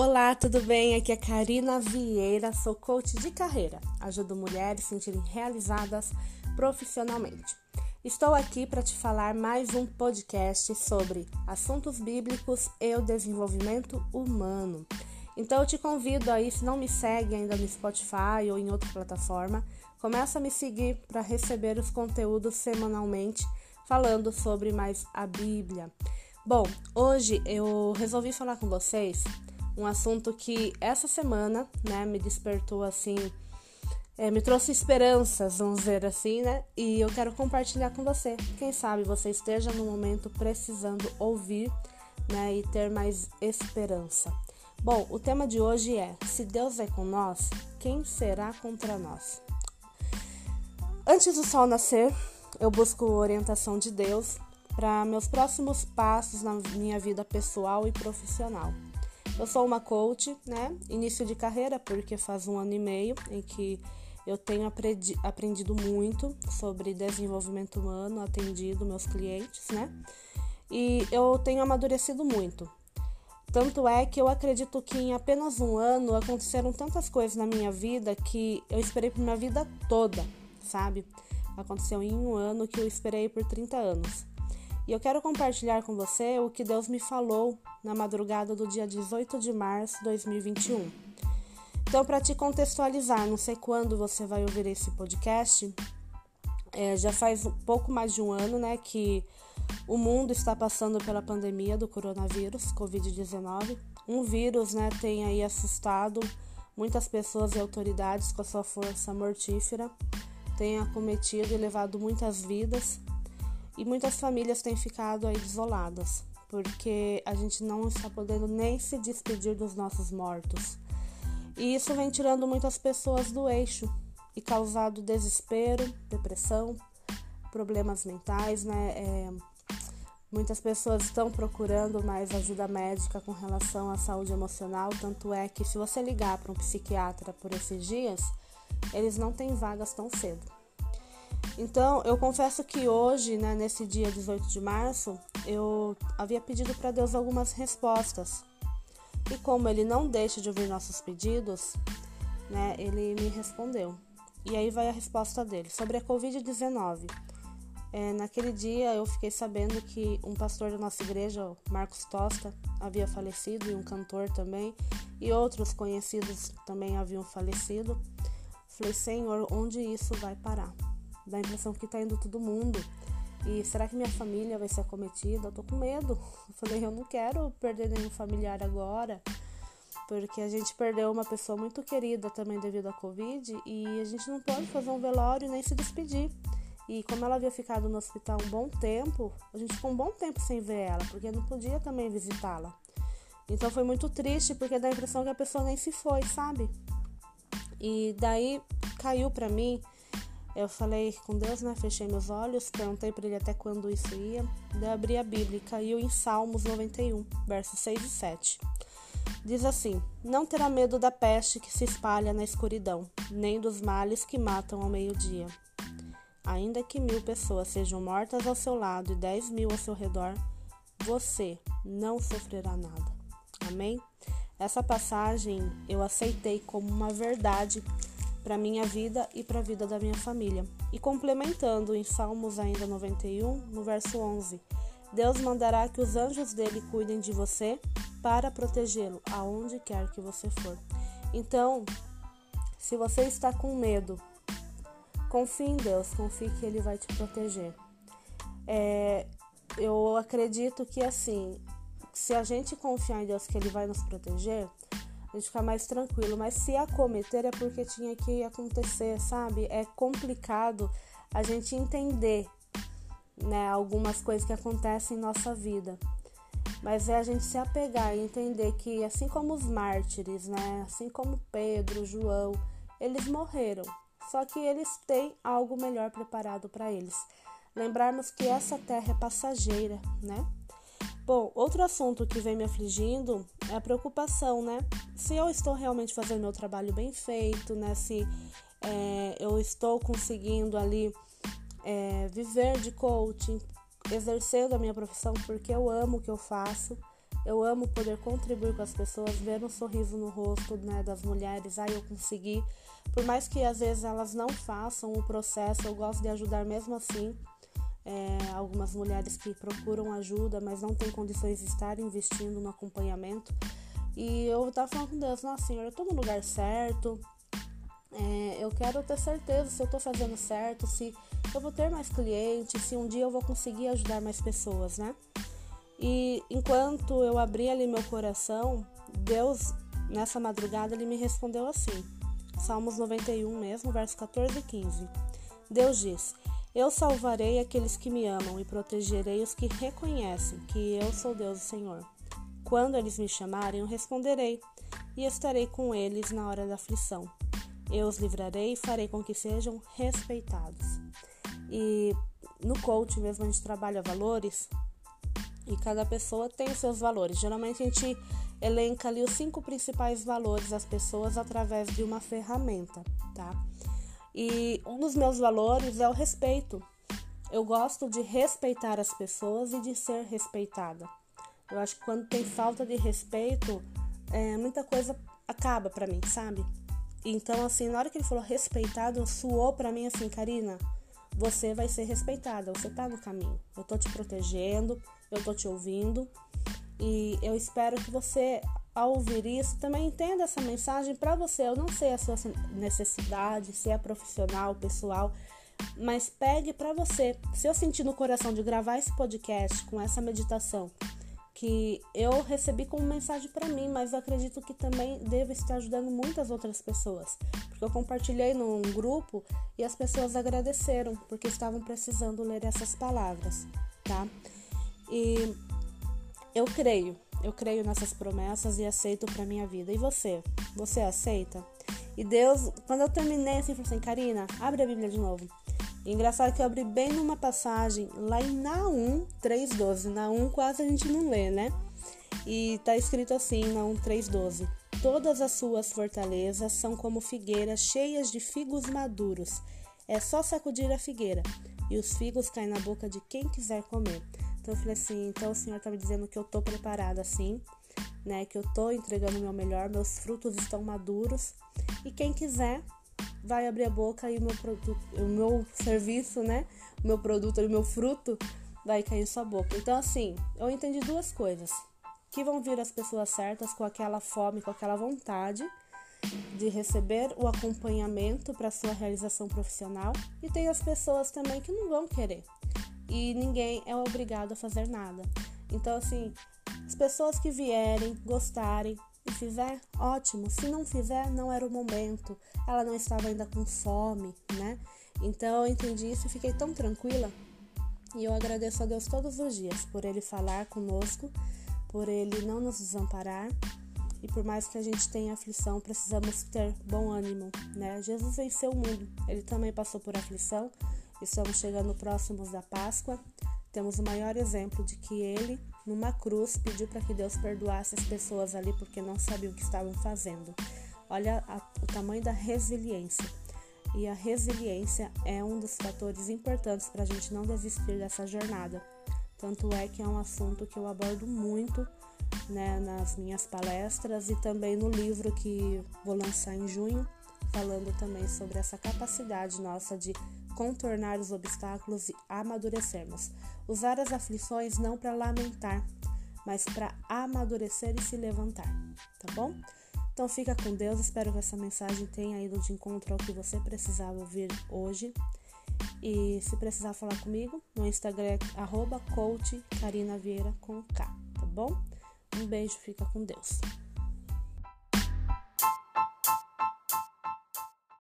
Olá, tudo bem? Aqui é Karina Vieira, sou coach de carreira. Ajudo mulheres a se sentirem realizadas profissionalmente. Estou aqui para te falar mais um podcast sobre assuntos bíblicos e o desenvolvimento humano. Então eu te convido aí, se não me segue ainda no Spotify ou em outra plataforma, começa a me seguir para receber os conteúdos semanalmente falando sobre mais a Bíblia. Bom, hoje eu resolvi falar com vocês um assunto que essa semana, né, me despertou assim, é, me trouxe esperanças, vamos dizer assim, né? E eu quero compartilhar com você. Quem sabe você esteja no momento precisando ouvir, né, e ter mais esperança. Bom, o tema de hoje é: se Deus é com nós, quem será contra nós? Antes do sol nascer, eu busco orientação de Deus para meus próximos passos na minha vida pessoal e profissional. Eu sou uma coach, né? Início de carreira, porque faz um ano e meio em que eu tenho aprendi, aprendido muito sobre desenvolvimento humano, atendido meus clientes, né? E eu tenho amadurecido muito. Tanto é que eu acredito que em apenas um ano aconteceram tantas coisas na minha vida que eu esperei por minha vida toda, sabe? Aconteceu em um ano que eu esperei por 30 anos. E eu quero compartilhar com você o que Deus me falou na madrugada do dia 18 de março de 2021. Então, para te contextualizar, não sei quando você vai ouvir esse podcast, é, já faz pouco mais de um ano, né, que o mundo está passando pela pandemia do coronavírus, Covid-19. Um vírus, né, tem aí assustado muitas pessoas e autoridades com a sua força mortífera, tem acometido e levado muitas vidas e muitas famílias têm ficado aí isoladas, porque a gente não está podendo nem se despedir dos nossos mortos. E isso vem tirando muitas pessoas do eixo e causado desespero, depressão, problemas mentais, né? É, muitas pessoas estão procurando mais ajuda médica com relação à saúde emocional, tanto é que se você ligar para um psiquiatra por esses dias, eles não têm vagas tão cedo. Então, eu confesso que hoje, né, nesse dia 18 de março, eu havia pedido para Deus algumas respostas. E como ele não deixa de ouvir nossos pedidos, né, ele me respondeu. E aí vai a resposta dele sobre a Covid-19. É, naquele dia eu fiquei sabendo que um pastor da nossa igreja, Marcos Tosta, havia falecido e um cantor também, e outros conhecidos também haviam falecido. Falei, Senhor, onde isso vai parar? Dá a impressão que tá indo todo mundo. E será que minha família vai ser acometida? Eu tô com medo. Eu falei, eu não quero perder nenhum familiar agora, porque a gente perdeu uma pessoa muito querida também devido à Covid e a gente não pode fazer um velório nem se despedir. E como ela havia ficado no hospital um bom tempo, a gente ficou um bom tempo sem ver ela, porque não podia também visitá-la. Então foi muito triste, porque dá a impressão que a pessoa nem se foi, sabe? E daí caiu para mim eu falei com Deus, né? Fechei meus olhos, perguntei para ele até quando isso ia. Daí abri a Bíblia e caiu em Salmos 91, versos 6 e 7. Diz assim: Não terá medo da peste que se espalha na escuridão, nem dos males que matam ao meio-dia. Ainda que mil pessoas sejam mortas ao seu lado e dez mil ao seu redor, você não sofrerá nada. Amém? Essa passagem eu aceitei como uma verdade para minha vida e para a vida da minha família. E complementando em Salmos ainda 91, no verso 11, Deus mandará que os anjos dele cuidem de você para protegê-lo aonde quer que você for. Então, se você está com medo, confie em Deus, confie que Ele vai te proteger. É, eu acredito que assim, se a gente confiar em Deus que Ele vai nos proteger, a gente fica mais tranquilo. Mas se acometer é porque tinha que acontecer, sabe? É complicado a gente entender, né, algumas coisas que acontecem em nossa vida. Mas é a gente se apegar e entender que assim como os mártires, né, assim como Pedro, João, eles morreram. Só que eles têm algo melhor preparado para eles. Lembrarmos que essa terra é passageira, né? Bom, outro assunto que vem me afligindo é a preocupação, né? Se eu estou realmente fazendo meu trabalho bem feito, né? Se é, eu estou conseguindo ali é, viver de coaching, exercendo a minha profissão porque eu amo o que eu faço, Eu amo poder contribuir com as pessoas, ver um sorriso no rosto né, das mulheres. Ai, eu consegui. Por mais que às vezes elas não façam o processo, eu gosto de ajudar mesmo assim. É, algumas mulheres que procuram ajuda, mas não têm condições de estar investindo no acompanhamento. E eu tava falando com Deus, nossa senhora, eu tô no lugar certo. É, eu quero ter certeza se eu tô fazendo certo, se eu vou ter mais clientes, se um dia eu vou conseguir ajudar mais pessoas, né? E enquanto eu abri ali meu coração, Deus, nessa madrugada, ele me respondeu assim. Salmos 91 mesmo, verso 14 e 15. Deus diz: Eu salvarei aqueles que me amam e protegerei os que reconhecem que eu sou Deus, o Senhor. Quando eles me chamarem, eu responderei e estarei com eles na hora da aflição. Eu os livrarei e farei com que sejam respeitados. E no coach mesmo a gente trabalha valores, e cada pessoa tem os seus valores. Geralmente a gente elenca ali os cinco principais valores das pessoas através de uma ferramenta, tá? E um dos meus valores é o respeito. Eu gosto de respeitar as pessoas e de ser respeitada. Eu acho que quando tem falta de respeito, é, muita coisa acaba para mim, sabe? Então, assim, na hora que ele falou respeitado, suou para mim assim, Karina, você vai ser respeitada, você tá no caminho. Eu tô te protegendo, eu tô te ouvindo e eu espero que você, ao ouvir isso, também entenda essa mensagem para você. Eu não sei a sua necessidade, se é profissional, pessoal, mas pegue para você. Se eu sentir no coração de gravar esse podcast com essa meditação, que eu recebi como mensagem para mim, mas eu acredito que também devo estar ajudando muitas outras pessoas, porque eu compartilhei num grupo e as pessoas agradeceram porque estavam precisando ler essas palavras, tá? E eu creio, eu creio nessas promessas e aceito para minha vida. E você? Você aceita? E Deus, quando eu terminei assim, falou assim: Karina, abre a Bíblia de novo. E engraçado que eu abri bem numa passagem lá em Naum 3,12. Naum quase a gente não lê, né? E tá escrito assim, Naum 3,12. Todas as suas fortalezas são como figueiras cheias de figos maduros. É só sacudir a figueira e os figos caem na boca de quem quiser comer. Então eu falei assim, então o Senhor tá me dizendo que eu tô preparada assim, né? Que eu tô entregando o meu melhor, meus frutos estão maduros. E quem quiser vai abrir a boca e o meu produto, o meu serviço, né? O meu produto, o meu fruto vai cair em sua boca. Então assim, eu entendi duas coisas. Que vão vir as pessoas certas com aquela fome, com aquela vontade de receber o acompanhamento para sua realização profissional e tem as pessoas também que não vão querer e ninguém é obrigado a fazer nada. Então, assim, as pessoas que vierem, gostarem e fizer, ótimo. Se não fizer, não era o momento. Ela não estava ainda com fome, né? Então, eu entendi isso e fiquei tão tranquila. E eu agradeço a Deus todos os dias por Ele falar conosco, por Ele não nos desamparar. E por mais que a gente tenha aflição, precisamos ter bom ânimo, né? Jesus venceu o mundo. Ele também passou por aflição Estamos chegando próximos da Páscoa. Temos o maior exemplo de que ele, numa cruz, pediu para que Deus perdoasse as pessoas ali porque não sabiam o que estavam fazendo. Olha a, o tamanho da resiliência. E a resiliência é um dos fatores importantes para a gente não desistir dessa jornada. Tanto é que é um assunto que eu abordo muito né, nas minhas palestras e também no livro que vou lançar em junho, falando também sobre essa capacidade nossa de contornar os obstáculos e amadurecermos. Usar as aflições não para lamentar, mas para amadurecer e se levantar, tá bom? Então fica com Deus, espero que essa mensagem tenha ido de encontro ao que você precisava ouvir hoje. E se precisar falar comigo, no Instagram é com K, tá bom? Um beijo, fica com Deus.